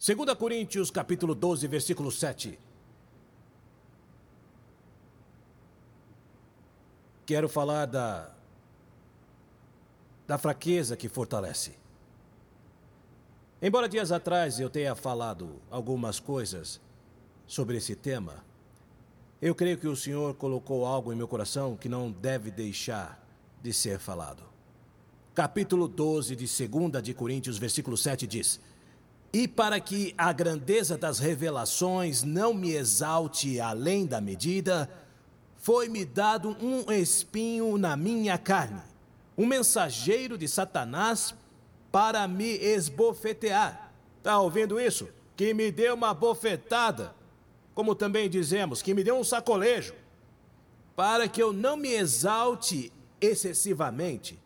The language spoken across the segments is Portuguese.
2 Coríntios capítulo 12, versículo 7. Quero falar da da fraqueza que fortalece. Embora dias atrás eu tenha falado algumas coisas sobre esse tema, eu creio que o Senhor colocou algo em meu coração que não deve deixar de ser falado. Capítulo 12 de 2 de Coríntios, versículo 7 diz: E para que a grandeza das revelações não me exalte além da medida, foi-me dado um espinho na minha carne, um mensageiro de Satanás para me esbofetear. Está ouvindo isso? Que me deu uma bofetada como também dizemos, que me deu um sacolejo, para que eu não me exalte excessivamente,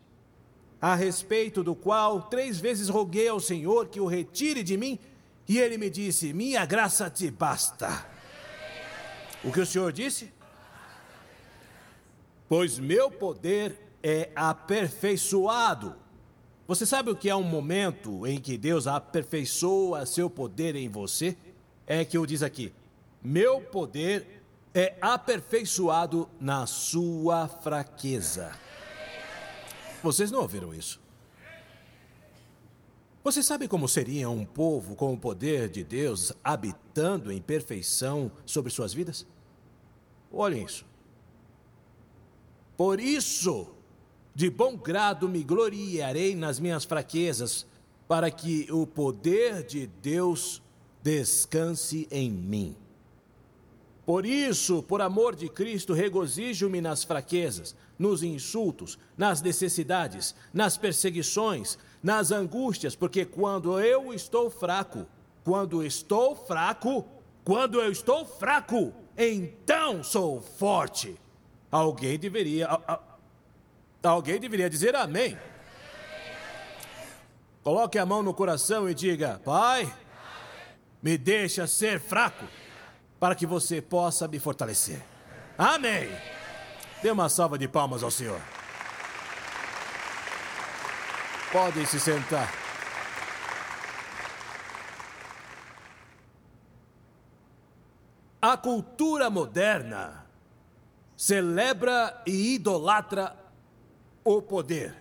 a respeito do qual três vezes roguei ao Senhor que o retire de mim, e ele me disse: Minha graça te basta. O que o Senhor disse? Pois meu poder é aperfeiçoado. Você sabe o que é um momento em que Deus aperfeiçoa seu poder em você? É que o diz aqui: meu poder é aperfeiçoado na sua fraqueza. Vocês não ouviram isso? Você sabe como seria um povo com o poder de Deus habitando em perfeição sobre suas vidas? Olhem isso. Por isso, de bom grado me gloriarei nas minhas fraquezas, para que o poder de Deus descanse em mim. Por isso, por amor de Cristo, regozijo-me nas fraquezas, nos insultos, nas necessidades, nas perseguições, nas angústias, porque quando eu estou fraco, quando estou fraco, quando eu estou fraco, então sou forte. Alguém deveria. Alguém deveria dizer amém. Coloque a mão no coração e diga: Pai, me deixa ser fraco para que você possa me fortalecer. Amém. Dê uma salva de palmas ao Senhor. Podem se sentar. A cultura moderna celebra e idolatra o poder.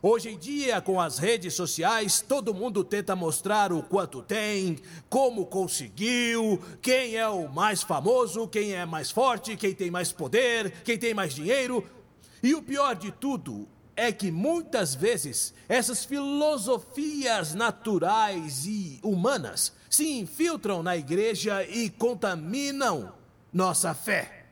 Hoje em dia, com as redes sociais, todo mundo tenta mostrar o quanto tem, como conseguiu, quem é o mais famoso, quem é mais forte, quem tem mais poder, quem tem mais dinheiro. E o pior de tudo é que muitas vezes essas filosofias naturais e humanas se infiltram na igreja e contaminam nossa fé.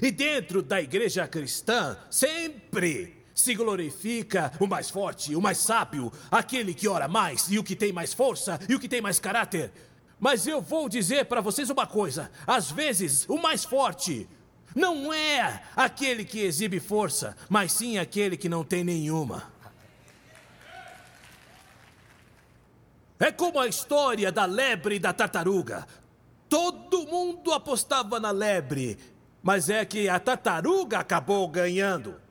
E dentro da igreja cristã, sempre se glorifica o mais forte, o mais sábio, aquele que ora mais e o que tem mais força e o que tem mais caráter. Mas eu vou dizer para vocês uma coisa: às vezes o mais forte não é aquele que exibe força, mas sim aquele que não tem nenhuma. É como a história da lebre e da tartaruga. Todo mundo apostava na lebre, mas é que a tartaruga acabou ganhando.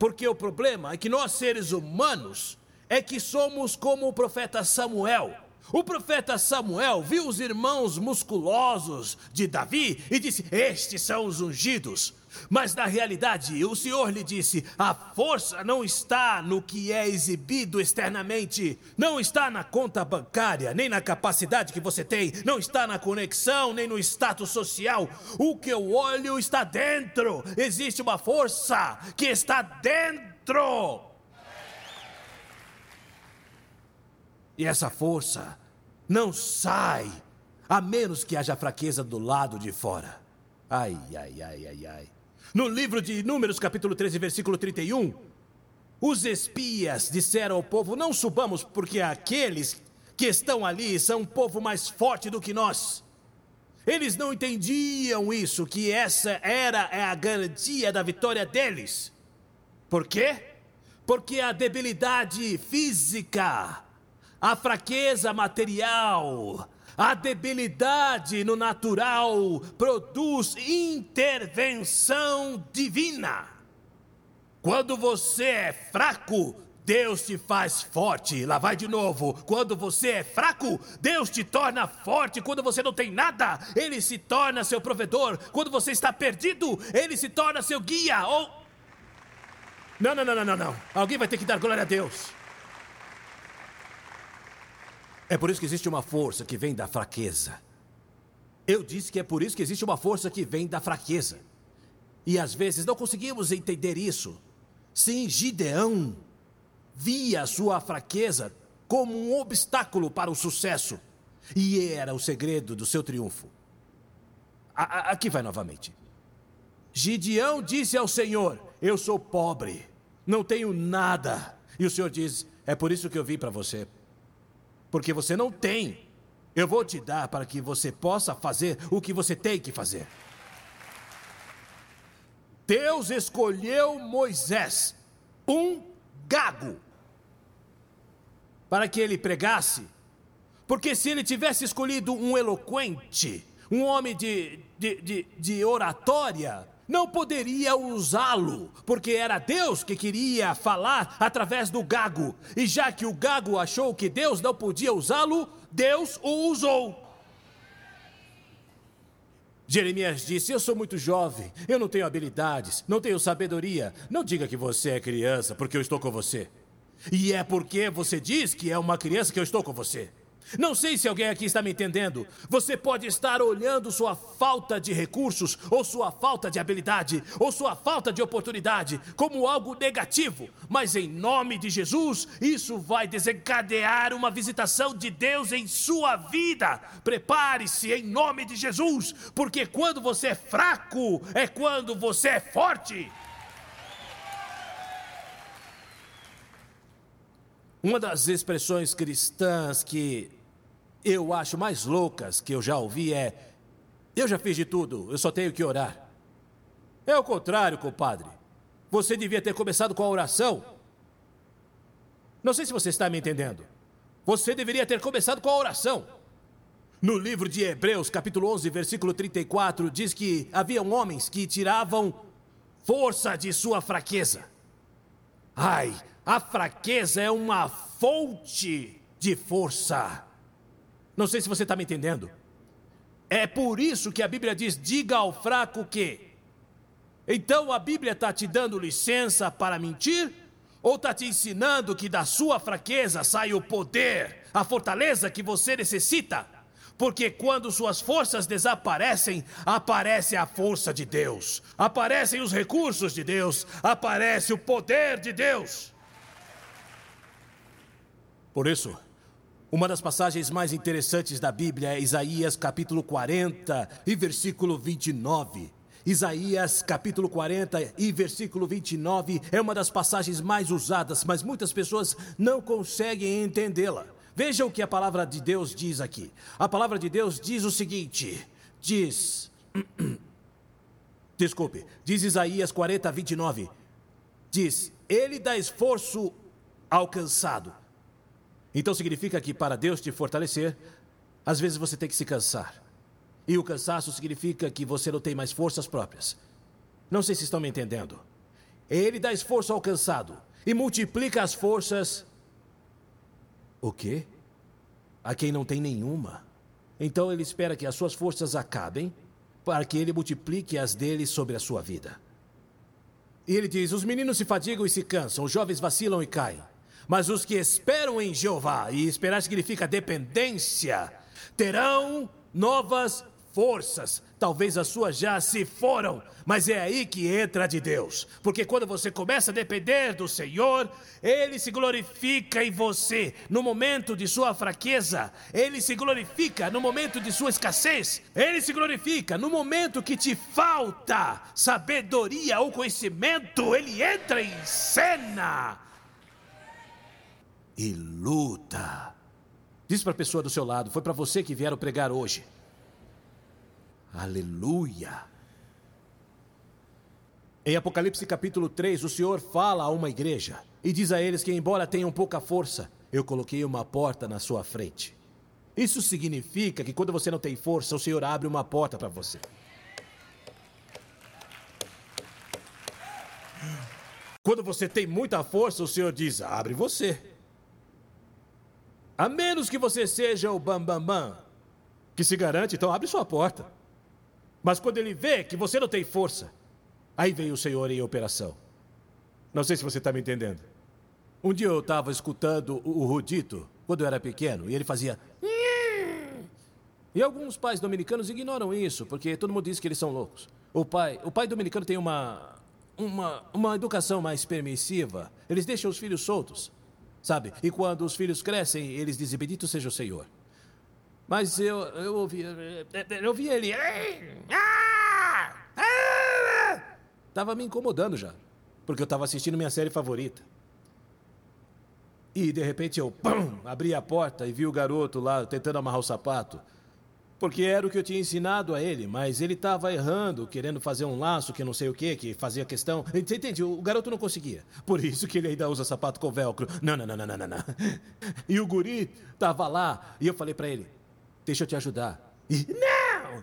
Porque o problema é que nós, seres humanos, é que somos como o profeta Samuel. O profeta Samuel viu os irmãos musculosos de Davi e disse: Estes são os ungidos. Mas na realidade, o Senhor lhe disse: a força não está no que é exibido externamente, não está na conta bancária, nem na capacidade que você tem, não está na conexão, nem no status social. O que eu olho está dentro. Existe uma força que está dentro. E essa força não sai a menos que haja fraqueza do lado de fora. Ai, ai, ai, ai, ai. No livro de Números, capítulo 13, versículo 31, os espias disseram ao povo: Não subamos, porque aqueles que estão ali são um povo mais forte do que nós. Eles não entendiam isso, que essa era a garantia da vitória deles. Por quê? Porque a debilidade física, a fraqueza material, a debilidade no natural produz intervenção divina. Quando você é fraco, Deus te faz forte. Lá vai de novo. Quando você é fraco, Deus te torna forte. Quando você não tem nada, Ele se torna seu provedor. Quando você está perdido, Ele se torna seu guia. Ou. Não, não, não, não, não. Alguém vai ter que dar glória a Deus. É por isso que existe uma força que vem da fraqueza. Eu disse que é por isso que existe uma força que vem da fraqueza. E às vezes não conseguimos entender isso. Sim, Gideão via a sua fraqueza como um obstáculo para o sucesso. E era o segredo do seu triunfo. A, aqui vai novamente. Gideão disse ao Senhor: Eu sou pobre, não tenho nada. E o Senhor diz: É por isso que eu vim para você. Porque você não tem. Eu vou te dar para que você possa fazer o que você tem que fazer. Deus escolheu Moisés, um gago para que ele pregasse. Porque se ele tivesse escolhido um eloquente, um homem de, de, de, de oratória, não poderia usá-lo, porque era Deus que queria falar através do gago. E já que o gago achou que Deus não podia usá-lo, Deus o usou. Jeremias disse: Eu sou muito jovem, eu não tenho habilidades, não tenho sabedoria. Não diga que você é criança, porque eu estou com você. E é porque você diz que é uma criança que eu estou com você. Não sei se alguém aqui está me entendendo. Você pode estar olhando sua falta de recursos, ou sua falta de habilidade, ou sua falta de oportunidade como algo negativo, mas em nome de Jesus, isso vai desencadear uma visitação de Deus em sua vida. Prepare-se em nome de Jesus, porque quando você é fraco, é quando você é forte. Uma das expressões cristãs que eu acho mais loucas que eu já ouvi é: Eu já fiz de tudo, eu só tenho que orar. É o contrário, compadre. Você devia ter começado com a oração. Não sei se você está me entendendo. Você deveria ter começado com a oração. No livro de Hebreus, capítulo 11, versículo 34, diz que haviam homens que tiravam força de sua fraqueza. Ai, a fraqueza é uma fonte de força. Não sei se você está me entendendo. É por isso que a Bíblia diz: diga ao fraco que. Então a Bíblia está te dando licença para mentir? Ou está te ensinando que da sua fraqueza sai o poder, a fortaleza que você necessita? Porque quando suas forças desaparecem, aparece a força de Deus, aparecem os recursos de Deus, aparece o poder de Deus. Por isso, uma das passagens mais interessantes da Bíblia é Isaías capítulo 40 e versículo 29. Isaías capítulo 40 e versículo 29 é uma das passagens mais usadas, mas muitas pessoas não conseguem entendê-la. Veja o que a palavra de Deus diz aqui. A palavra de Deus diz o seguinte: diz. Desculpe, diz Isaías 40, 29. Diz: Ele dá esforço alcançado então significa que para Deus te fortalecer, às vezes você tem que se cansar. E o cansaço significa que você não tem mais forças próprias. Não sei se estão me entendendo. Ele dá esforço ao cansado e multiplica as forças. O quê? A quem não tem nenhuma. Então ele espera que as suas forças acabem para que ele multiplique as dele sobre a sua vida. E ele diz: Os meninos se fadigam e se cansam, os jovens vacilam e caem. Mas os que esperam em Jeová, e esperar significa dependência, terão novas forças. Talvez as suas já se foram, mas é aí que entra de Deus. Porque quando você começa a depender do Senhor, Ele se glorifica em você no momento de sua fraqueza, Ele se glorifica no momento de sua escassez, Ele se glorifica no momento que te falta sabedoria ou conhecimento, Ele entra em cena e luta. Diz para a pessoa do seu lado: foi para você que vieram pregar hoje. Aleluia. Em Apocalipse capítulo 3, o Senhor fala a uma igreja e diz a eles que, embora tenham pouca força, eu coloquei uma porta na sua frente. Isso significa que quando você não tem força, o Senhor abre uma porta para você. Quando você tem muita força, o Senhor diz: abre você. A menos que você seja o bambambam, bam, bam, que se garante, então abre sua porta. Mas quando ele vê que você não tem força, aí vem o Senhor em operação. Não sei se você está me entendendo. Um dia eu estava escutando o Rudito, quando eu era pequeno, e ele fazia. E alguns pais dominicanos ignoram isso, porque todo mundo diz que eles são loucos. O pai, o pai dominicano tem uma, uma, uma educação mais permissiva. Eles deixam os filhos soltos, sabe? E quando os filhos crescem, eles dizem: Bendito seja o Senhor. Mas eu, eu ouvi, eu ouvi ele. Tava me incomodando já, porque eu estava assistindo minha série favorita. E de repente eu pum, abri a porta e vi o garoto lá tentando amarrar o sapato. Porque era o que eu tinha ensinado a ele, mas ele estava errando, querendo fazer um laço que não sei o que, que fazia questão. Você entende? O garoto não conseguia. Por isso que ele ainda usa sapato com velcro. Não, não, não, não, não, não. E o guri estava lá e eu falei para ele: Deixa eu te ajudar. E, não!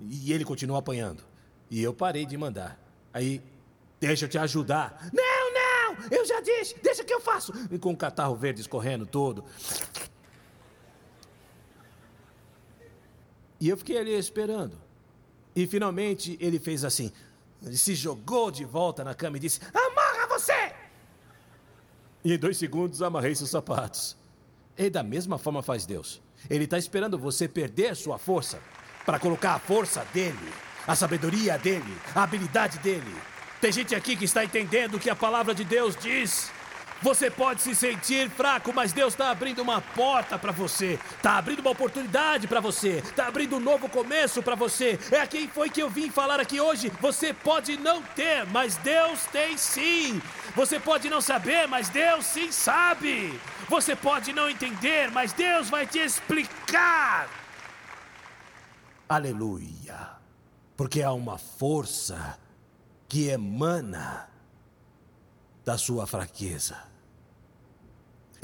E ele continuou apanhando. E eu parei de mandar. Aí, deixa eu te ajudar. Não, não! Eu já disse, deixa que eu faço. E com o catarro verde escorrendo todo. E eu fiquei ali esperando. E finalmente ele fez assim. Ele se jogou de volta na cama e disse: Amarra você! E em dois segundos amarrei seus sapatos. E da mesma forma faz Deus. Ele está esperando você perder sua força para colocar a força dele, a sabedoria dele, a habilidade dele. Tem gente aqui que está entendendo o que a palavra de Deus diz. Você pode se sentir fraco, mas Deus está abrindo uma porta para você, está abrindo uma oportunidade para você, está abrindo um novo começo para você. É a quem foi que eu vim falar aqui hoje. Você pode não ter, mas Deus tem sim. Você pode não saber, mas Deus sim sabe. Você pode não entender, mas Deus vai te explicar. Aleluia. Porque há uma força que emana da sua fraqueza.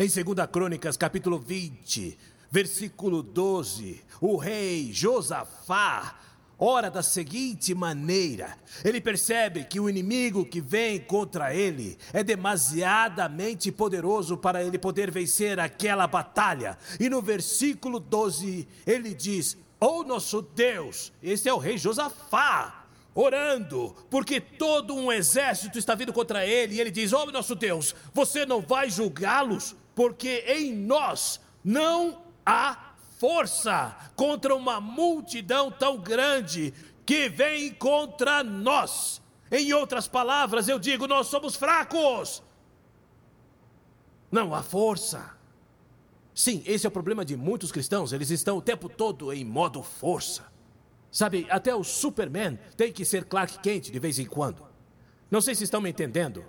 Em 2 Crônicas, capítulo 20, versículo 12, o rei Josafá ora da seguinte maneira: ele percebe que o inimigo que vem contra ele é demasiadamente poderoso para ele poder vencer aquela batalha. E no versículo 12, ele diz: Oh nosso Deus, esse é o rei Josafá, orando, porque todo um exército está vindo contra ele, e ele diz: Oh nosso Deus, você não vai julgá-los? Porque em nós não há força contra uma multidão tão grande que vem contra nós. Em outras palavras, eu digo: nós somos fracos. Não há força. Sim, esse é o problema de muitos cristãos, eles estão o tempo todo em modo força. Sabe, até o Superman tem que ser Clark Kent de vez em quando. Não sei se estão me entendendo.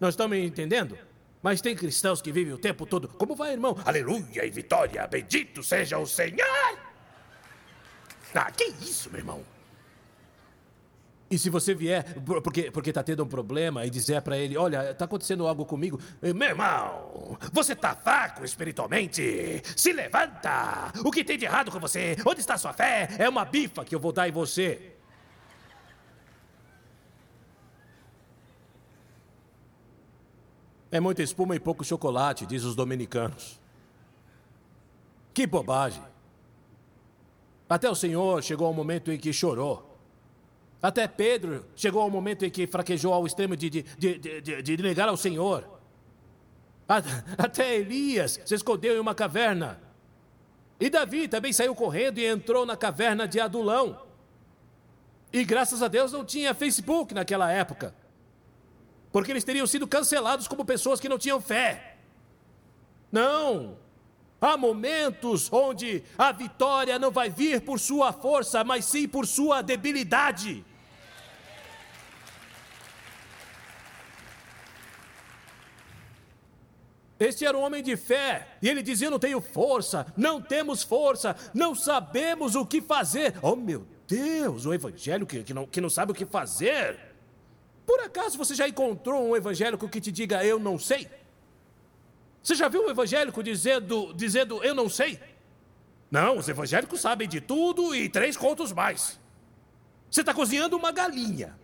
Não estão me entendendo? Mas tem cristãos que vivem o tempo todo. Como vai, irmão? Aleluia e vitória! Bendito seja o Senhor! Ah, que isso, meu irmão? E se você vier, porque porque está tendo um problema, e dizer para ele, olha, está acontecendo algo comigo, meu irmão, você está fraco espiritualmente. Se levanta. O que tem de errado com você? Onde está sua fé? É uma bifa que eu vou dar em você. É muita espuma e pouco chocolate, diz os dominicanos. Que bobagem. Até o Senhor chegou ao momento em que chorou. Até Pedro chegou ao momento em que fraquejou ao extremo de, de, de, de, de negar ao Senhor. Até Elias se escondeu em uma caverna. E Davi também saiu correndo e entrou na caverna de Adulão. E graças a Deus não tinha Facebook naquela época porque eles teriam sido cancelados como pessoas que não tinham fé. Não! Há momentos onde a vitória não vai vir por sua força, mas sim por sua debilidade. Este era um homem de fé, e ele dizia: não tenho força, não temos força, não sabemos o que fazer. Oh meu Deus, o evangelho que, que, não, que não sabe o que fazer. Por acaso você já encontrou um evangélico que te diga eu não sei? Você já viu um evangélico dizendo, dizendo eu não sei? Não, os evangélicos sabem de tudo e três contos mais. Você está cozinhando uma galinha.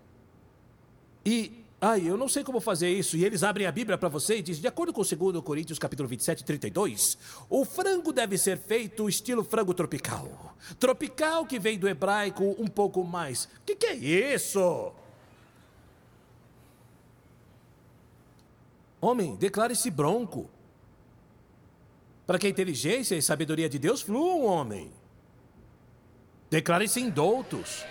E Ai, eu não sei como fazer isso. E eles abrem a Bíblia para você e dizem, de acordo com 2 Coríntios capítulo 27, 32, o frango deve ser feito estilo frango tropical. Tropical que vem do hebraico um pouco mais. O que, que é isso? Homem, declare-se bronco. Para que a inteligência e sabedoria de Deus fluam, homem. Declare-se indoutos.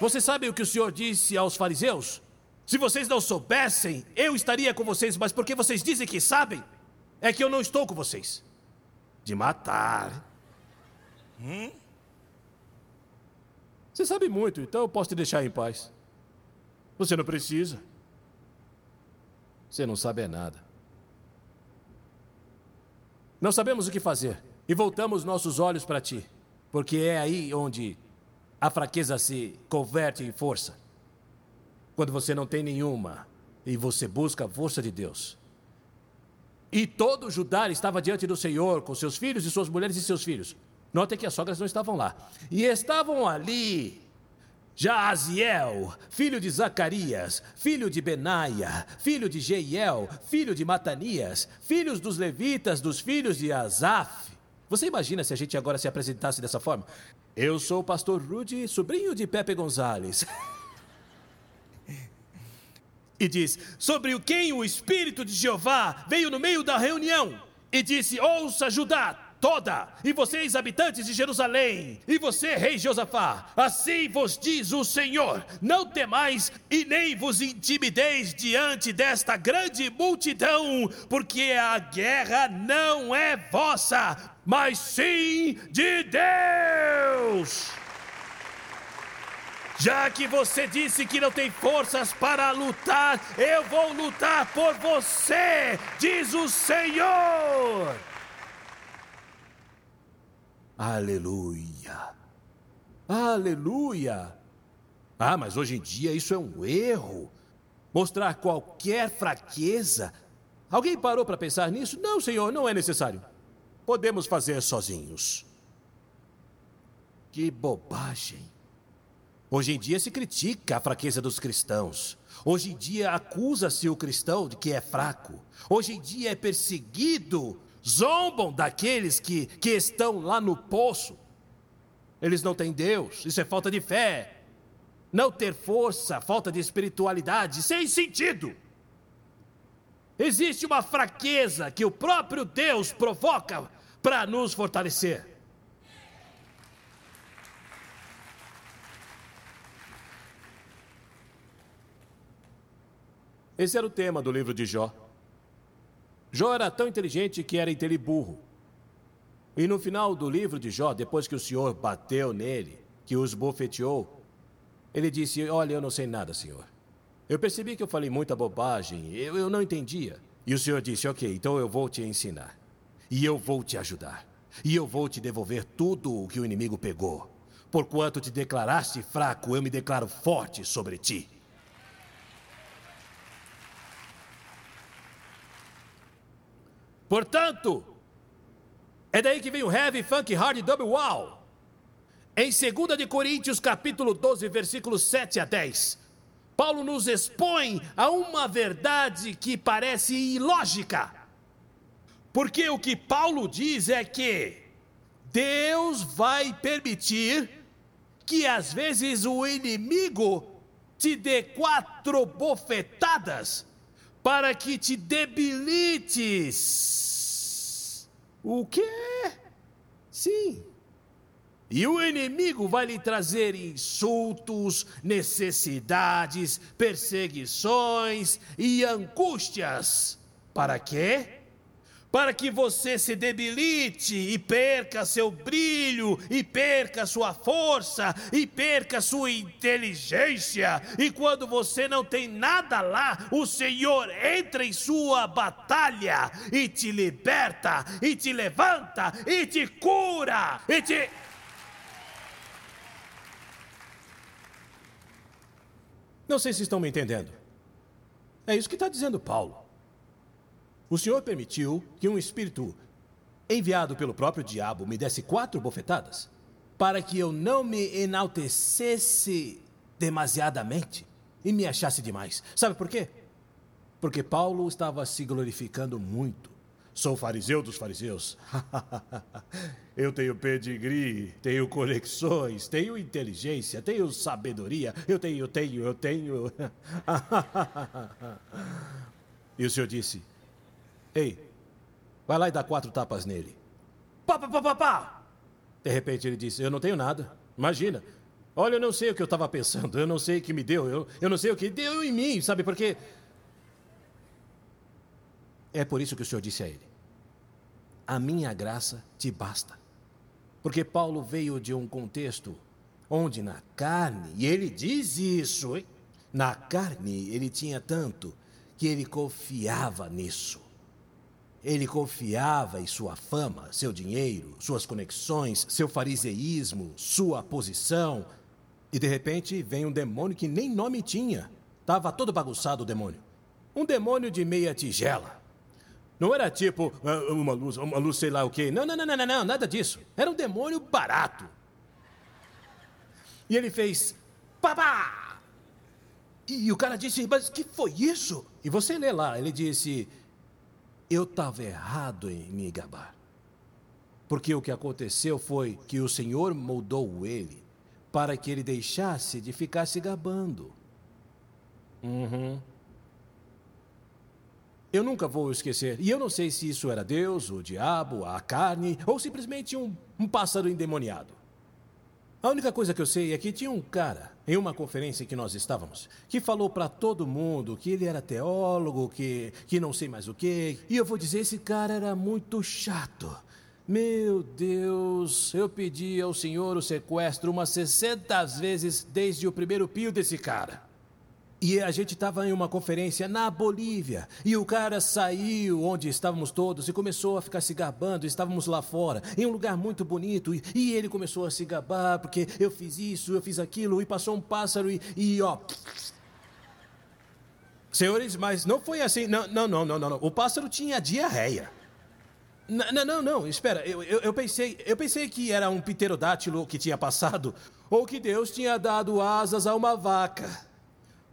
Você sabe o que o Senhor disse aos fariseus? Se vocês não soubessem, eu estaria com vocês, mas porque vocês dizem que sabem, é que eu não estou com vocês. De matar. Hum? Você sabe muito, então eu posso te deixar em paz. Você não precisa. Você não sabe é nada. Não sabemos o que fazer e voltamos nossos olhos para ti, porque é aí onde a fraqueza se converte em força quando você não tem nenhuma e você busca a força de Deus. E todo Judá estava diante do Senhor, com seus filhos e suas mulheres e seus filhos. Notem que as sogras não estavam lá. E estavam ali Jaaziel, filho de Zacarias, filho de Benaia, filho de Jeiel, filho de Matanias, filhos dos levitas, dos filhos de Asaf. Você imagina se a gente agora se apresentasse dessa forma? Eu sou o pastor Rudy, sobrinho de Pepe Gonzalez. e diz: Sobre o quem o Espírito de Jeová veio no meio da reunião e disse: Ouça, Judá, toda, e vocês, habitantes de Jerusalém, e você, rei Josafá, assim vos diz o Senhor: não temais e nem vos intimideis diante desta grande multidão, porque a guerra não é vossa, mas sim de Deus. Já que você disse que não tem forças para lutar, eu vou lutar por você, diz o Senhor. Aleluia. Aleluia. Ah, mas hoje em dia isso é um erro. Mostrar qualquer fraqueza. Alguém parou para pensar nisso? Não, Senhor, não é necessário. Podemos fazer sozinhos. Que bobagem. Hoje em dia se critica a fraqueza dos cristãos. Hoje em dia acusa-se o cristão de que é fraco. Hoje em dia é perseguido, zombam daqueles que, que estão lá no poço. Eles não têm Deus, isso é falta de fé. Não ter força, falta de espiritualidade, sem sentido. Existe uma fraqueza que o próprio Deus provoca para nos fortalecer. Esse era o tema do livro de Jó. Jó era tão inteligente que era inteliburro. E no final do livro de Jó, depois que o Senhor bateu nele, que os bofeteou, ele disse: Olha, eu não sei nada, Senhor. Eu percebi que eu falei muita bobagem, eu, eu não entendia. E o Senhor disse: Ok, então eu vou te ensinar. E eu vou te ajudar. E eu vou te devolver tudo o que o inimigo pegou. Porquanto te declaraste fraco, eu me declaro forte sobre ti. Portanto, é daí que vem o heavy, funk, hard, double wow. Em 2 de Coríntios, capítulo 12, versículos 7 a 10, Paulo nos expõe a uma verdade que parece ilógica. Porque o que Paulo diz é que Deus vai permitir que às vezes o inimigo te dê quatro bofetadas para que te debilites. O quê? Sim. E o inimigo vai lhe trazer insultos, necessidades, perseguições e angústias. Para quê? Para que você se debilite e perca seu brilho, e perca sua força, e perca sua inteligência. E quando você não tem nada lá, o Senhor entra em sua batalha e te liberta, e te levanta, e te cura, e te. Não sei se estão me entendendo. É isso que está dizendo Paulo. O Senhor permitiu que um espírito enviado pelo próprio diabo me desse quatro bofetadas para que eu não me enaltecesse demasiadamente. e me achasse demais. Sabe por quê? Porque Paulo estava se glorificando muito. Sou fariseu dos fariseus. eu tenho pedigree, tenho conexões, tenho inteligência, tenho sabedoria. Eu tenho, eu tenho, eu tenho. e o senhor disse: Ei, vai lá e dá quatro tapas nele. Pá, pá, pá, pá, pá. De repente ele disse: Eu não tenho nada. Imagina. Olha, eu não sei o que eu estava pensando, eu não sei o que me deu, eu, eu não sei o que deu em mim, sabe por quê? É por isso que o Senhor disse a ele: a minha graça te basta. Porque Paulo veio de um contexto onde na carne, e ele diz isso, hein? na carne ele tinha tanto que ele confiava nisso. Ele confiava em sua fama, seu dinheiro, suas conexões, seu fariseísmo, sua posição. E de repente vem um demônio que nem nome tinha. Estava todo bagunçado o demônio. Um demônio de meia tigela. Não era tipo ah, uma luz, uma luz sei lá o quê. Não, não, não, não, não, nada disso. Era um demônio barato. E ele fez papá. E o cara disse, mas que foi isso? E você lê lá, ele disse, eu estava errado em me gabar. Porque o que aconteceu foi que o Senhor moldou ele para que ele deixasse de ficar se gabando. Uhum. Eu nunca vou esquecer. E eu não sei se isso era Deus, o diabo, a carne ou simplesmente um, um pássaro endemoniado. A única coisa que eu sei é que tinha um cara, em uma conferência que nós estávamos, que falou para todo mundo que ele era teólogo, que, que não sei mais o quê. E eu vou dizer: esse cara era muito chato. Meu Deus, eu pedi ao Senhor o sequestro umas 60 vezes desde o primeiro pio desse cara. E a gente estava em uma conferência na Bolívia. E o cara saiu onde estávamos todos e começou a ficar se gabando. Estávamos lá fora, em um lugar muito bonito. E, e ele começou a se gabar porque eu fiz isso, eu fiz aquilo. E passou um pássaro e, e ó. Senhores, mas não foi assim. Não, não, não, não, não. O pássaro tinha diarreia. Não, não, não, espera. Eu, eu, eu, pensei, eu pensei que era um pterodátilo que tinha passado, ou que Deus tinha dado asas a uma vaca.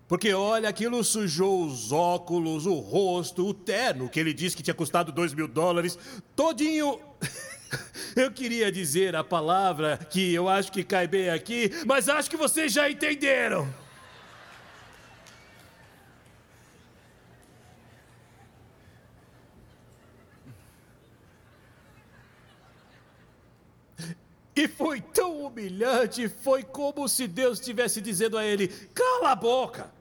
Porque olha, aquilo sujou os óculos, o rosto, o terno, que ele disse que tinha custado dois mil dólares, todinho. Eu queria dizer a palavra que eu acho que cai bem aqui, mas acho que vocês já entenderam. E foi tão humilhante, foi como se Deus estivesse dizendo a ele: cala a boca,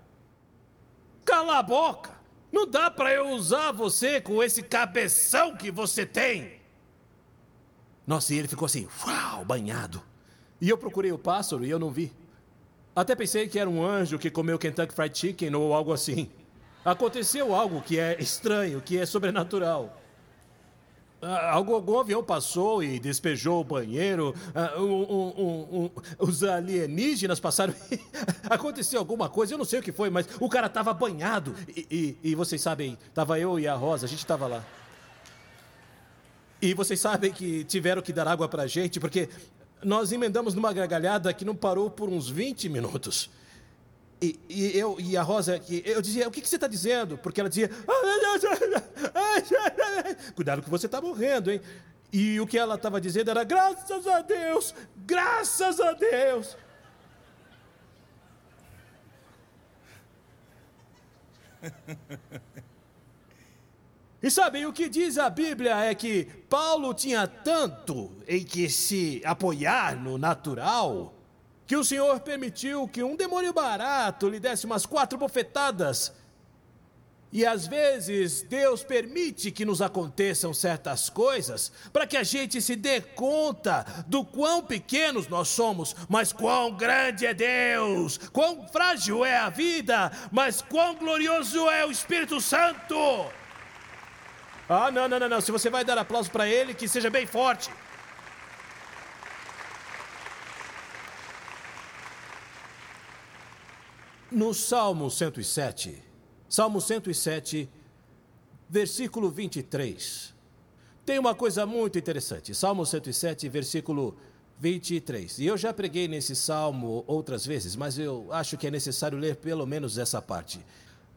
cala a boca. Não dá para eu usar você com esse cabeção que você tem. Nossa, e ele ficou assim, uau, banhado. E eu procurei o pássaro e eu não vi. Até pensei que era um anjo que comeu Kentucky Fried Chicken ou algo assim. Aconteceu algo que é estranho, que é sobrenatural. Ah, algum, algum, avião passou e despejou o banheiro. Uh, um, um, um, os alienígenas passaram. Aconteceu alguma coisa, eu não sei o que foi, mas o cara estava banhado. E, e, e, vocês sabem, estava eu e a Rosa, a gente estava lá. E vocês sabem que tiveram que dar água para a gente, porque nós emendamos numa gargalhada que não parou por uns 20 minutos. E, e, eu e a Rosa, eu dizia, o que, que você está dizendo? Porque ela dizia, cuidado que você está morrendo, hein? E o que ela estava dizendo era, graças a Deus, graças a Deus. E sabem, o que diz a Bíblia é que Paulo tinha tanto em que se apoiar no natural que o Senhor permitiu que um demônio barato lhe desse umas quatro bofetadas. E às vezes Deus permite que nos aconteçam certas coisas para que a gente se dê conta do quão pequenos nós somos, mas quão grande é Deus, quão frágil é a vida, mas quão glorioso é o Espírito Santo. Ah, não, não, não, não. Se você vai dar aplauso para ele, que seja bem forte. No Salmo 107, Salmo 107, versículo 23, tem uma coisa muito interessante. Salmo 107, versículo 23. E eu já preguei nesse salmo outras vezes, mas eu acho que é necessário ler pelo menos essa parte.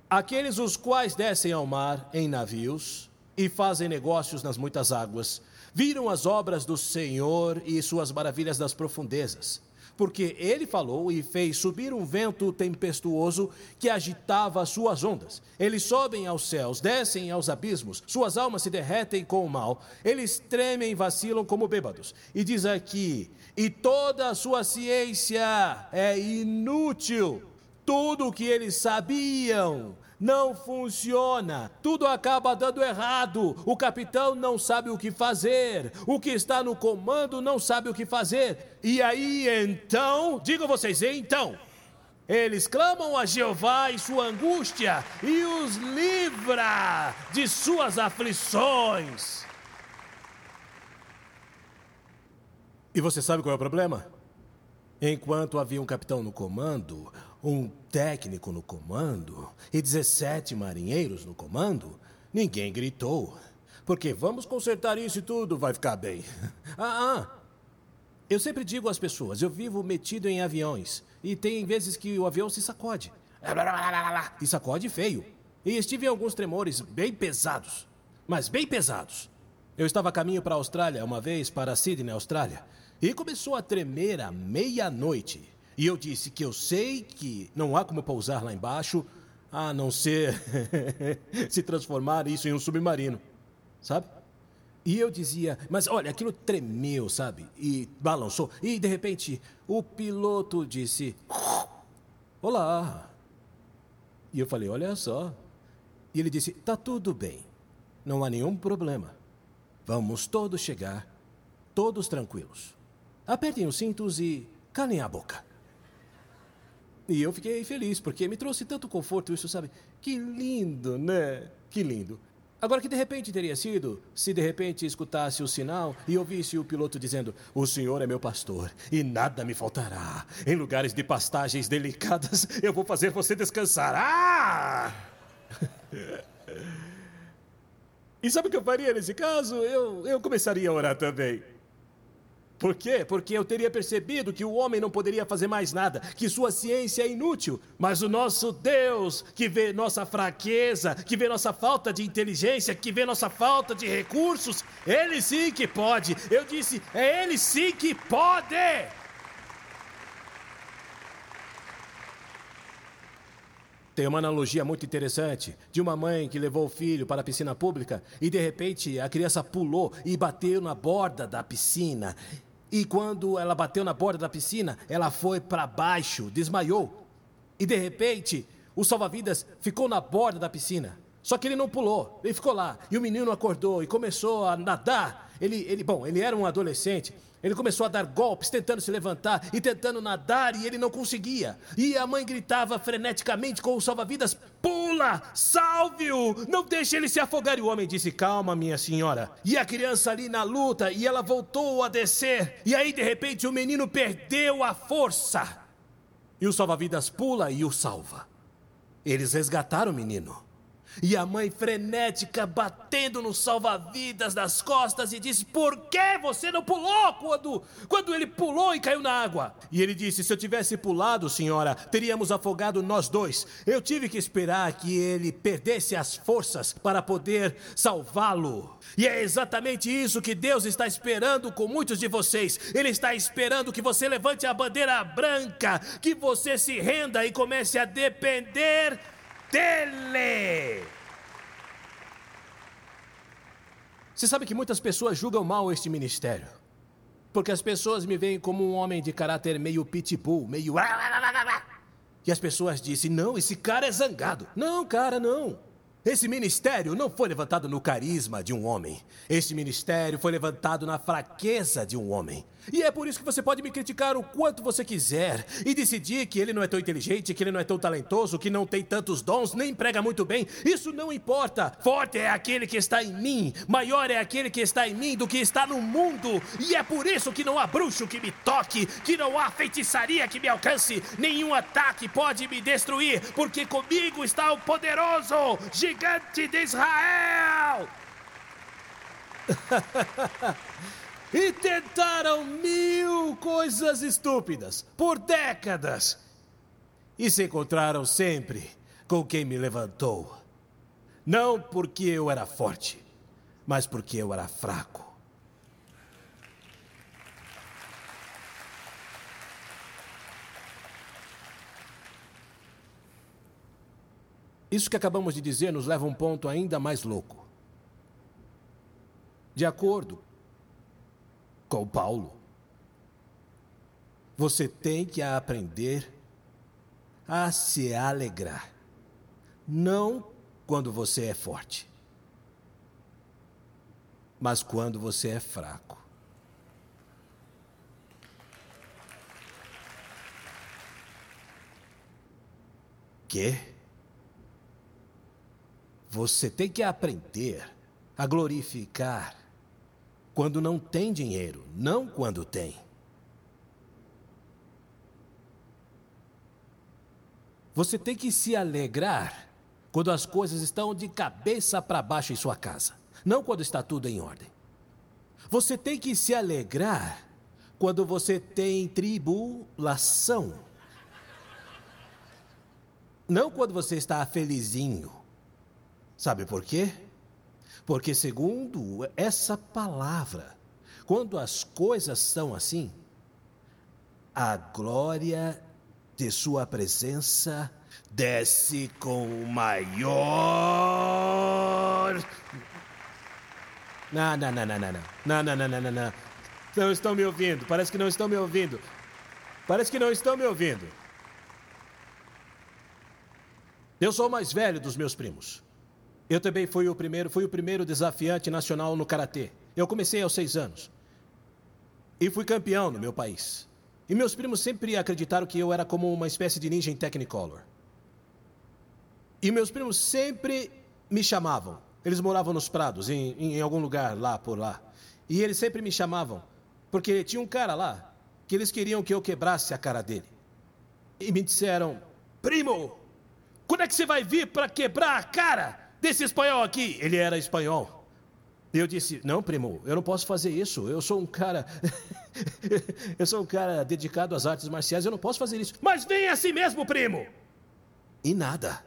Aqueles os quais descem ao mar em navios e fazem negócios nas muitas águas, viram as obras do Senhor e suas maravilhas das profundezas porque ele falou e fez subir um vento tempestuoso que agitava as suas ondas. Eles sobem aos céus, descem aos abismos, suas almas se derretem com o mal, eles tremem e vacilam como bêbados. E diz aqui: e toda a sua ciência é inútil. Tudo o que eles sabiam não funciona, tudo acaba dando errado. O capitão não sabe o que fazer, o que está no comando não sabe o que fazer. E aí então, digam vocês, então, eles clamam a Jeová em sua angústia e os livra de suas aflições. E você sabe qual é o problema? Enquanto havia um capitão no comando, um técnico no comando e 17 marinheiros no comando, ninguém gritou. Porque vamos consertar isso e tudo vai ficar bem. ah, ah. Eu sempre digo às pessoas, eu vivo metido em aviões e tem vezes que o avião se sacode. E sacode feio. E estive em alguns tremores bem pesados, mas bem pesados. Eu estava a caminho para a Austrália uma vez, para Sydney, Austrália, e começou a tremer à meia-noite. E eu disse que eu sei que não há como pousar lá embaixo, a não ser se transformar isso em um submarino, sabe? E eu dizia, mas olha, aquilo tremeu, sabe? E balançou. E de repente, o piloto disse: Olá. E eu falei: Olha só. E ele disse: Tá tudo bem. Não há nenhum problema. Vamos todos chegar, todos tranquilos. Apertem os cintos e calem a boca. E eu fiquei feliz, porque me trouxe tanto conforto isso, sabe? Que lindo, né? Que lindo. Agora que de repente teria sido, se de repente escutasse o sinal e ouvisse o piloto dizendo: O Senhor é meu pastor e nada me faltará. Em lugares de pastagens delicadas, eu vou fazer você descansar. Ah! e sabe o que eu faria nesse caso? Eu, eu começaria a orar também. Por quê? Porque eu teria percebido que o homem não poderia fazer mais nada, que sua ciência é inútil. Mas o nosso Deus, que vê nossa fraqueza, que vê nossa falta de inteligência, que vê nossa falta de recursos, ele sim que pode. Eu disse, é ele sim que pode. Tem uma analogia muito interessante de uma mãe que levou o filho para a piscina pública e de repente a criança pulou e bateu na borda da piscina. E quando ela bateu na borda da piscina, ela foi para baixo, desmaiou. E de repente, o salva-vidas ficou na borda da piscina. Só que ele não pulou, ele ficou lá. E o menino acordou e começou a nadar. Ele, ele, bom, ele era um adolescente. Ele começou a dar golpes, tentando se levantar e tentando nadar, e ele não conseguia. E a mãe gritava freneticamente com o salva-vidas: Pula! Salve-o! Não deixe ele se afogar! E o homem disse: Calma, minha senhora. E a criança ali na luta, e ela voltou a descer. E aí, de repente, o menino perdeu a força. E o salva-vidas pula e o salva. Eles resgataram o menino. E a mãe frenética batendo no salva-vidas das costas e disse: Por que você não pulou quando, quando ele pulou e caiu na água? E ele disse: Se eu tivesse pulado, senhora, teríamos afogado nós dois. Eu tive que esperar que ele perdesse as forças para poder salvá-lo. E é exatamente isso que Deus está esperando com muitos de vocês. Ele está esperando que você levante a bandeira branca, que você se renda e comece a depender dele. Você sabe que muitas pessoas julgam mal este ministério. Porque as pessoas me veem como um homem de caráter meio pitbull, meio. E as pessoas dizem: não, esse cara é zangado. Não, cara, não. Esse ministério não foi levantado no carisma de um homem. Esse ministério foi levantado na fraqueza de um homem. E é por isso que você pode me criticar o quanto você quiser e decidir que ele não é tão inteligente, que ele não é tão talentoso, que não tem tantos dons, nem prega muito bem. Isso não importa. Forte é aquele que está em mim, maior é aquele que está em mim do que está no mundo. E é por isso que não há bruxo que me toque, que não há feitiçaria que me alcance, nenhum ataque pode me destruir, porque comigo está o poderoso, gigante de Israel! e tentaram mil coisas estúpidas por décadas e se encontraram sempre com quem me levantou. Não porque eu era forte, mas porque eu era fraco. Isso que acabamos de dizer nos leva a um ponto ainda mais louco. De acordo com Paulo, você tem que aprender a se alegrar. Não quando você é forte, mas quando você é fraco. Que? Você tem que aprender a glorificar quando não tem dinheiro, não quando tem. Você tem que se alegrar quando as coisas estão de cabeça para baixo em sua casa, não quando está tudo em ordem. Você tem que se alegrar quando você tem tribulação. Não quando você está felizinho. Sabe por quê? Porque, segundo essa palavra, quando as coisas são assim, a glória de Sua presença desce com o maior. Não, não, não, não, não, não, não, não, não, não, não. Não estão me ouvindo. Parece que não estão me ouvindo. Parece que não estão me ouvindo. Eu sou o mais velho dos meus primos. Eu também fui o primeiro, fui o primeiro desafiante nacional no karatê. Eu comecei aos seis anos e fui campeão no meu país. E meus primos sempre acreditaram que eu era como uma espécie de ninja em Technicolor. E meus primos sempre me chamavam. Eles moravam nos prados, em, em algum lugar lá por lá. E eles sempre me chamavam, porque tinha um cara lá que eles queriam que eu quebrasse a cara dele. E me disseram: Primo, quando é que você vai vir para quebrar a cara desse espanhol aqui? Ele era espanhol. Eu disse: Não, primo, eu não posso fazer isso. Eu sou um cara. eu sou um cara dedicado às artes marciais, eu não posso fazer isso. Mas vem assim mesmo, primo! E nada.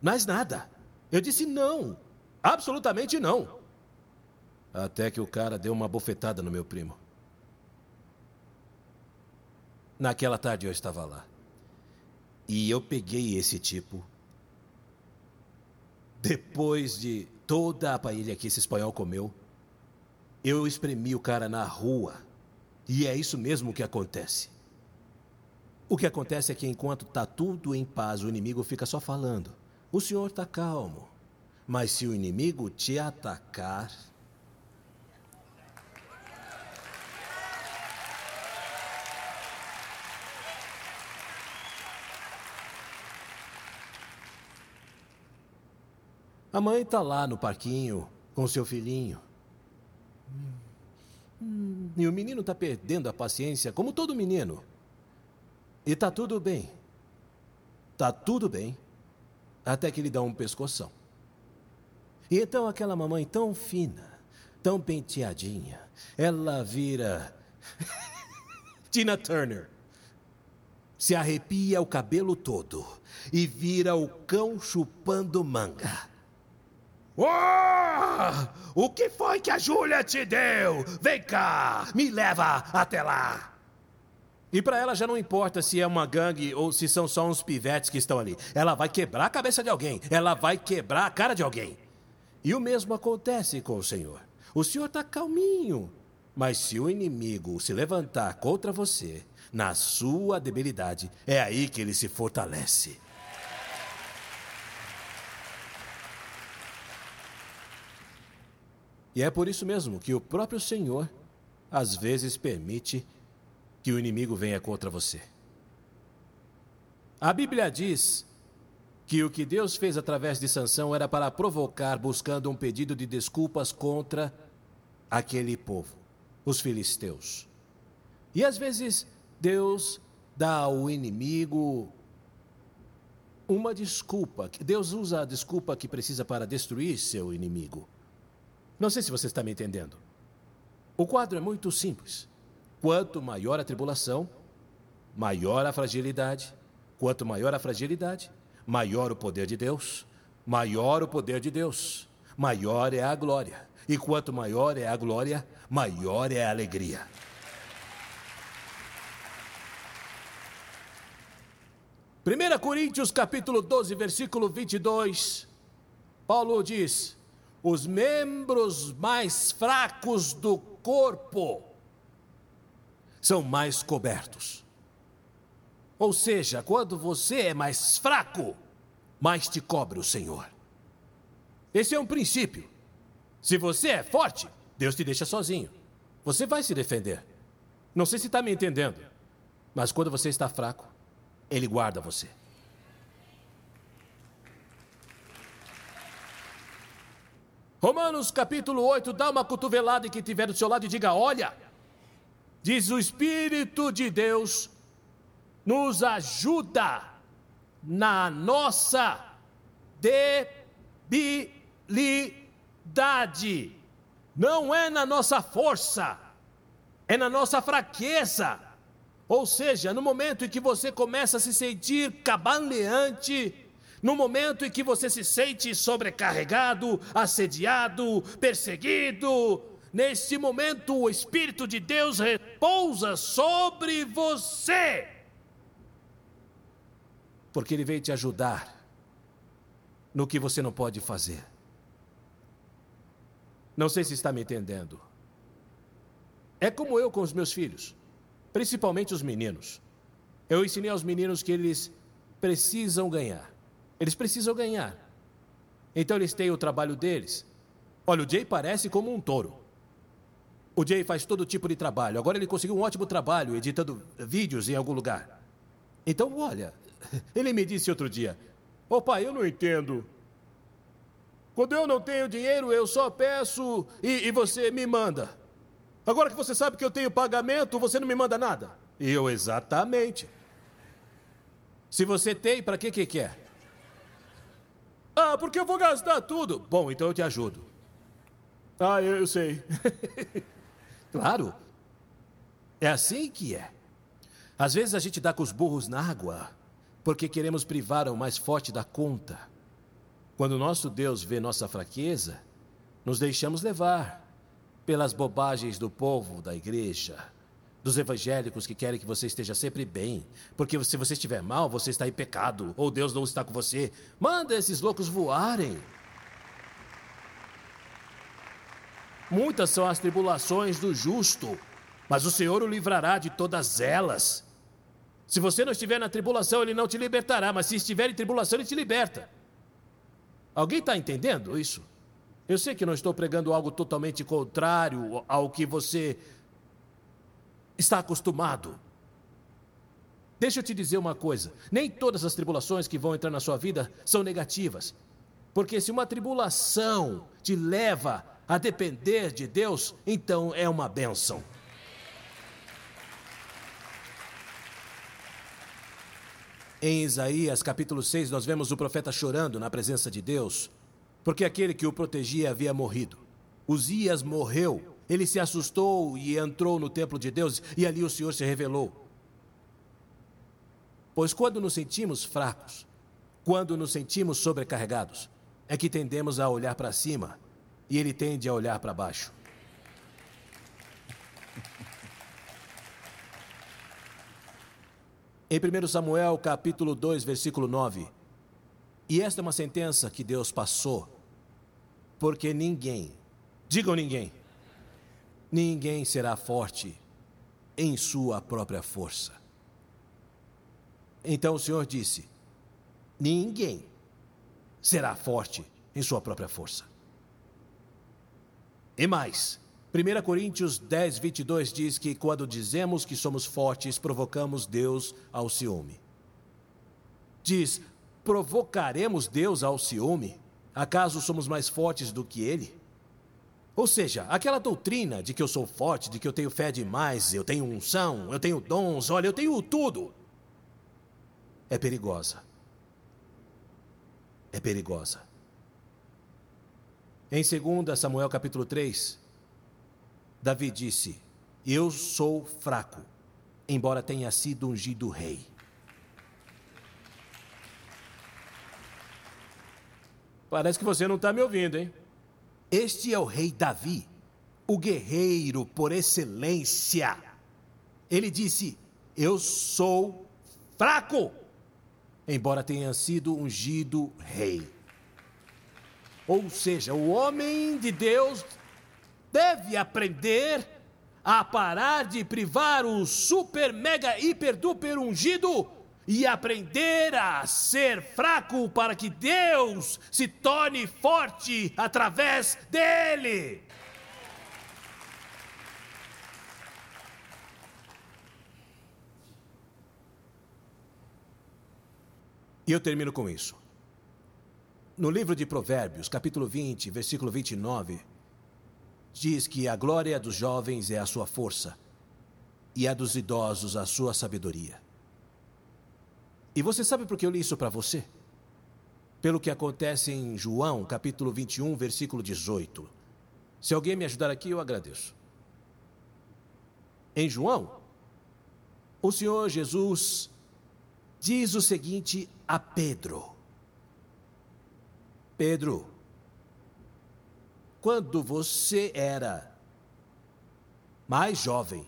Mais nada. Eu disse: Não. Absolutamente não. Até que o cara deu uma bofetada no meu primo. Naquela tarde eu estava lá. E eu peguei esse tipo. Depois de toda a paella que esse espanhol comeu. Eu espremi o cara na rua. E é isso mesmo que acontece. O que acontece é que enquanto está tudo em paz, o inimigo fica só falando. O senhor está calmo. Mas se o inimigo te atacar. A mãe está lá no parquinho com seu filhinho. E o menino está perdendo a paciência, como todo menino. E está tudo bem. Está tudo bem. Até que ele dá um pescoção. E então aquela mamãe tão fina, tão penteadinha, ela vira. Tina Turner. Se arrepia o cabelo todo e vira o cão chupando manga. Oh! O que foi que a Júlia te deu? Vem cá, me leva até lá. E para ela já não importa se é uma gangue ou se são só uns pivetes que estão ali. Ela vai quebrar a cabeça de alguém. Ela vai quebrar a cara de alguém. E o mesmo acontece com o Senhor. O Senhor está calminho. Mas se o inimigo se levantar contra você, na sua debilidade, é aí que ele se fortalece. E é por isso mesmo que o próprio Senhor, às vezes, permite que o inimigo venha contra você. A Bíblia diz que o que Deus fez através de Sansão era para provocar, buscando um pedido de desculpas contra aquele povo, os filisteus. E às vezes Deus dá ao inimigo uma desculpa. Deus usa a desculpa que precisa para destruir seu inimigo. Não sei se você está me entendendo. O quadro é muito simples. Quanto maior a tribulação, maior a fragilidade. Quanto maior a fragilidade, maior o poder de Deus. Maior o poder de Deus, maior é a glória. E quanto maior é a glória, maior é a alegria. Primeira Coríntios capítulo 12, versículo 22. Paulo diz: Os membros mais fracos do corpo são mais cobertos. Ou seja, quando você é mais fraco, mais te cobre o Senhor. Esse é um princípio. Se você é forte, Deus te deixa sozinho. Você vai se defender. Não sei se está me entendendo, mas quando você está fraco, Ele guarda você. Romanos capítulo 8, dá uma cotovelada em quem tiver do seu lado e diga: Olha, diz o Espírito de Deus, nos ajuda na nossa debilidade. Não é na nossa força, é na nossa fraqueza. Ou seja, no momento em que você começa a se sentir cabaleante, no momento em que você se sente sobrecarregado, assediado, perseguido, nesse momento o Espírito de Deus repousa sobre você. Porque Ele veio te ajudar no que você não pode fazer. Não sei se está me entendendo. É como eu com os meus filhos, principalmente os meninos. Eu ensinei aos meninos que eles precisam ganhar. Eles precisam ganhar. Então eles têm o trabalho deles. Olha, o Jay parece como um touro. O Jay faz todo tipo de trabalho. Agora ele conseguiu um ótimo trabalho editando vídeos em algum lugar. Então, olha, ele me disse outro dia: Ô pai, eu não entendo. Quando eu não tenho dinheiro, eu só peço e, e, você me manda. Agora que você sabe que eu tenho pagamento, você não me manda nada. Eu, exatamente. Se você tem, para que que quer? Ah, porque eu vou gastar tudo. Bom, então eu te ajudo. Ah, eu, eu sei. claro. É assim que é. Às vezes a gente dá com os burros na água porque queremos privar o mais forte da conta. Quando nosso Deus vê nossa fraqueza, nos deixamos levar pelas bobagens do povo da igreja, dos evangélicos que querem que você esteja sempre bem, porque se você estiver mal, você está em pecado, ou Deus não está com você. Manda esses loucos voarem. Muitas são as tribulações do justo, mas o Senhor o livrará de todas elas. Se você não estiver na tribulação, ele não te libertará, mas se estiver em tribulação, ele te liberta. Alguém está entendendo isso? Eu sei que não estou pregando algo totalmente contrário ao que você está acostumado. Deixa eu te dizer uma coisa: nem todas as tribulações que vão entrar na sua vida são negativas. Porque se uma tribulação te leva a depender de Deus, então é uma bênção. Em Isaías capítulo 6, nós vemos o profeta chorando na presença de Deus, porque aquele que o protegia havia morrido. Uzias morreu, ele se assustou e entrou no templo de Deus, e ali o Senhor se revelou. Pois quando nos sentimos fracos, quando nos sentimos sobrecarregados, é que tendemos a olhar para cima e ele tende a olhar para baixo. Em 1 Samuel, capítulo 2, versículo 9. E esta é uma sentença que Deus passou, porque ninguém, digam ninguém, ninguém será forte em sua própria força. Então o Senhor disse: ninguém será forte em sua própria força. E mais, 1 Coríntios 10, 22 diz que quando dizemos que somos fortes, provocamos Deus ao ciúme. Diz: provocaremos Deus ao ciúme? Acaso somos mais fortes do que Ele? Ou seja, aquela doutrina de que eu sou forte, de que eu tenho fé demais, eu tenho unção, eu tenho dons, olha, eu tenho tudo, é perigosa. É perigosa. Em 2 Samuel capítulo 3, Davi disse: Eu sou fraco, embora tenha sido ungido rei. Parece que você não está me ouvindo, hein? Este é o rei Davi, o guerreiro por excelência. Ele disse: Eu sou fraco, embora tenha sido ungido rei. Ou seja, o homem de Deus deve aprender a parar de privar o super, mega, hiper, duper ungido e aprender a ser fraco para que Deus se torne forte através dele. E eu termino com isso. No livro de Provérbios, capítulo 20, versículo 29, diz que a glória dos jovens é a sua força e a dos idosos a sua sabedoria. E você sabe por que eu li isso para você? Pelo que acontece em João, capítulo 21, versículo 18. Se alguém me ajudar aqui, eu agradeço. Em João, o Senhor Jesus diz o seguinte a Pedro: Pedro, quando você era mais jovem,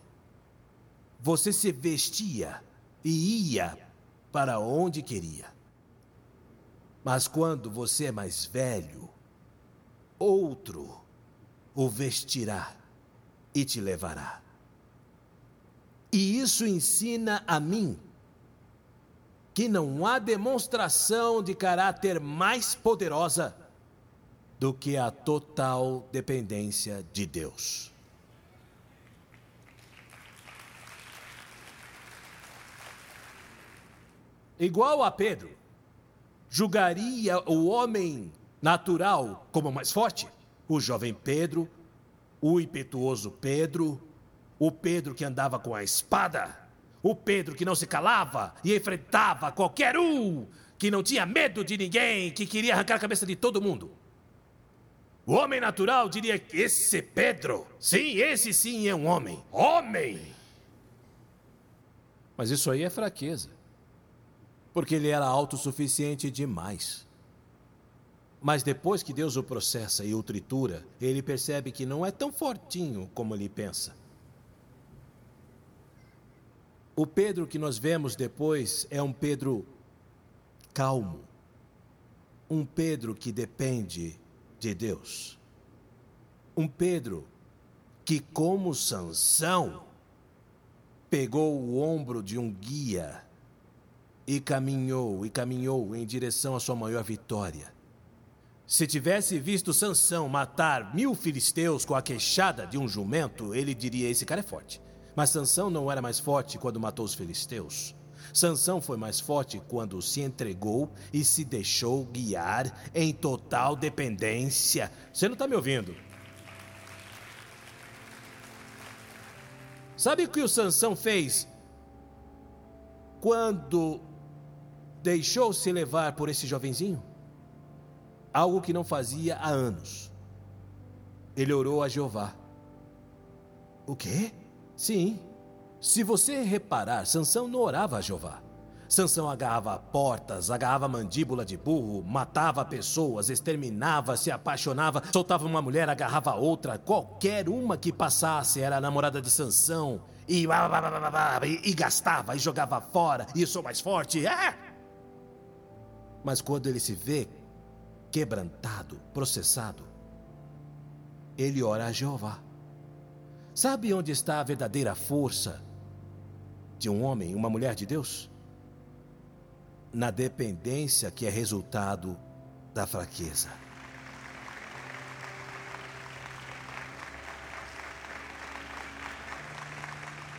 você se vestia e ia para onde queria. Mas quando você é mais velho, outro o vestirá e te levará. E isso ensina a mim que não há demonstração de caráter mais poderosa do que a total dependência de Deus. Igual a Pedro, julgaria o homem natural como mais forte? O jovem Pedro, o impetuoso Pedro, o Pedro que andava com a espada, o Pedro que não se calava e enfrentava qualquer um, que não tinha medo de ninguém, que queria arrancar a cabeça de todo mundo. O homem natural diria que esse Pedro, sim, esse sim é um homem. Homem! Mas isso aí é fraqueza porque ele era autossuficiente demais. Mas depois que Deus o processa e o tritura, ele percebe que não é tão fortinho como ele pensa. O Pedro que nós vemos depois é um Pedro calmo, um Pedro que depende de Deus, um Pedro que, como Sansão, pegou o ombro de um guia e caminhou e caminhou em direção à sua maior vitória. Se tivesse visto Sansão matar mil filisteus com a queixada de um jumento, ele diria: esse cara é forte. Mas Sansão não era mais forte quando matou os filisteus. Sansão foi mais forte quando se entregou e se deixou guiar em total dependência. Você não está me ouvindo? Sabe o que o Sansão fez quando deixou-se levar por esse jovenzinho? Algo que não fazia há anos. Ele orou a Jeová. O quê? Sim. Se você reparar, Sansão não orava a Jeová. Sansão agarrava portas, agarrava mandíbula de burro, matava pessoas, exterminava, se apaixonava, soltava uma mulher, agarrava outra, qualquer uma que passasse era a namorada de Sansão. E, e, e gastava, e jogava fora, e sou mais forte. É! Mas quando ele se vê quebrantado, processado, ele ora a Jeová. Sabe onde está a verdadeira força de um homem, uma mulher de Deus? Na dependência que é resultado da fraqueza.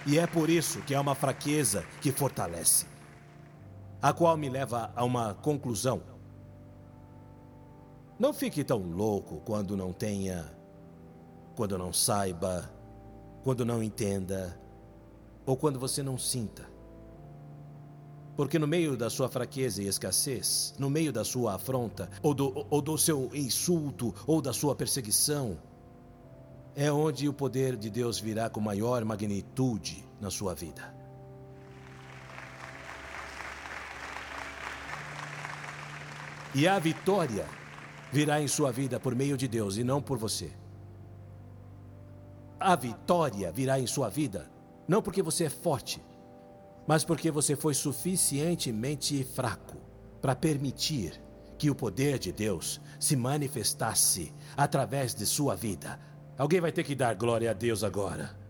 E é por isso que é uma fraqueza que fortalece a qual me leva a uma conclusão. Não fique tão louco quando não tenha, quando não saiba, quando não entenda, ou quando você não sinta. Porque no meio da sua fraqueza e escassez, no meio da sua afronta, ou do, ou do seu insulto, ou da sua perseguição, é onde o poder de Deus virá com maior magnitude na sua vida. E a vitória virá em sua vida por meio de Deus e não por você. A vitória virá em sua vida não porque você é forte, mas porque você foi suficientemente fraco para permitir que o poder de Deus se manifestasse através de sua vida. Alguém vai ter que dar glória a Deus agora.